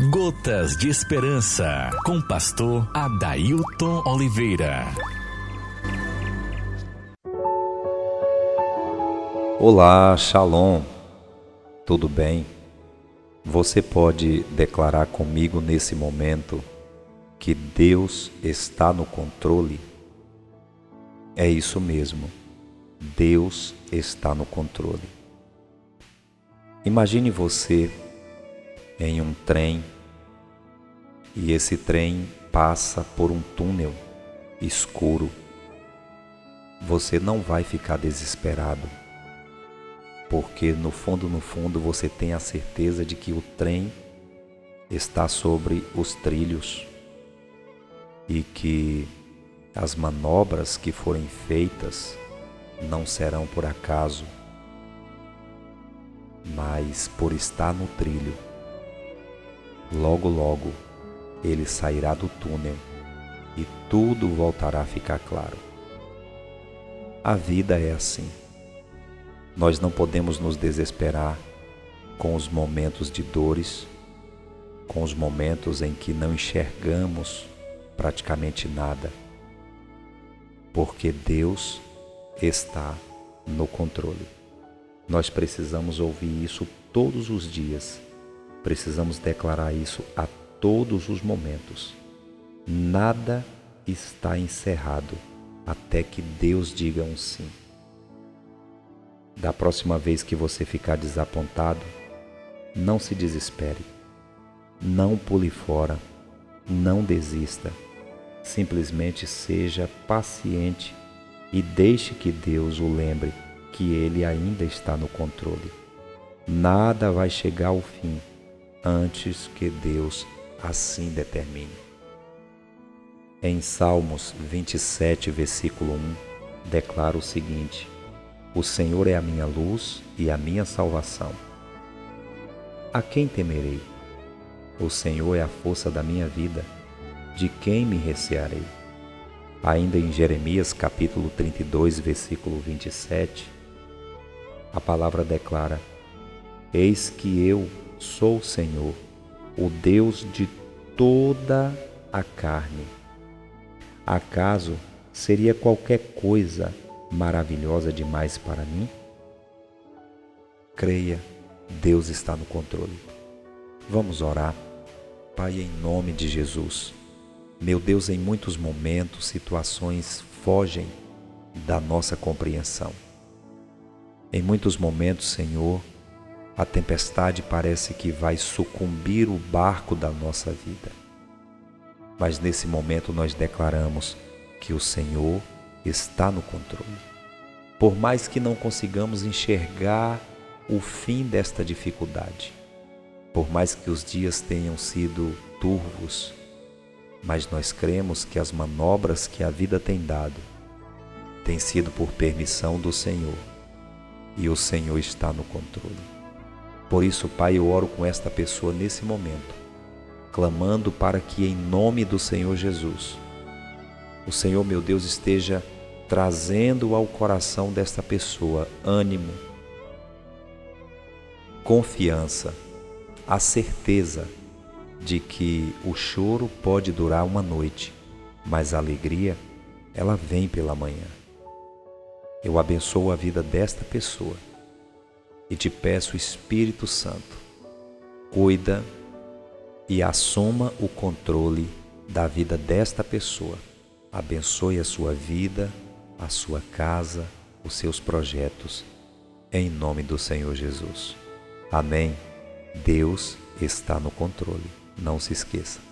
Gotas de Esperança, com pastor Adailton Oliveira. Olá, Shalom. Tudo bem? Você pode declarar comigo nesse momento que Deus está no controle? É isso mesmo. Deus está no controle. Imagine você em um trem e esse trem passa por um túnel escuro. Você não vai ficar desesperado, porque no fundo, no fundo, você tem a certeza de que o trem está sobre os trilhos e que as manobras que forem feitas não serão por acaso, mas por estar no trilho. Logo, logo, ele sairá do túnel e tudo voltará a ficar claro. A vida é assim. Nós não podemos nos desesperar com os momentos de dores, com os momentos em que não enxergamos praticamente nada, porque Deus está no controle. Nós precisamos ouvir isso todos os dias, precisamos declarar isso a todos os momentos. Nada está encerrado até que Deus diga um sim. Da próxima vez que você ficar desapontado, não se desespere. Não pule fora. Não desista. Simplesmente seja paciente e deixe que Deus o lembre que Ele ainda está no controle. Nada vai chegar ao fim antes que Deus assim determine. Em Salmos 27, versículo 1, declara o seguinte: O Senhor é a minha luz e a minha salvação. A quem temerei? O Senhor é a força da minha vida. De quem me recearei? Ainda em Jeremias capítulo 32, versículo 27, a palavra declara: Eis que eu sou o Senhor, o Deus de toda a carne. Acaso seria qualquer coisa maravilhosa demais para mim? Creia, Deus está no controle. Vamos orar. Pai, em nome de Jesus. Meu Deus, em muitos momentos, situações fogem da nossa compreensão. Em muitos momentos, Senhor, a tempestade parece que vai sucumbir o barco da nossa vida. Mas nesse momento nós declaramos que o Senhor está no controle. Por mais que não consigamos enxergar o fim desta dificuldade, por mais que os dias tenham sido turvos, mas nós cremos que as manobras que a vida tem dado têm sido por permissão do Senhor e o Senhor está no controle. Por isso, Pai, eu oro com esta pessoa nesse momento, clamando para que, em nome do Senhor Jesus, o Senhor, meu Deus, esteja trazendo ao coração desta pessoa ânimo, confiança, a certeza de que o choro pode durar uma noite, mas a alegria, ela vem pela manhã. Eu abençoo a vida desta pessoa e te peço, Espírito Santo, cuida e assuma o controle da vida desta pessoa. Abençoe a sua vida, a sua casa, os seus projetos, em nome do Senhor Jesus. Amém. Deus está no controle. Não se esqueça.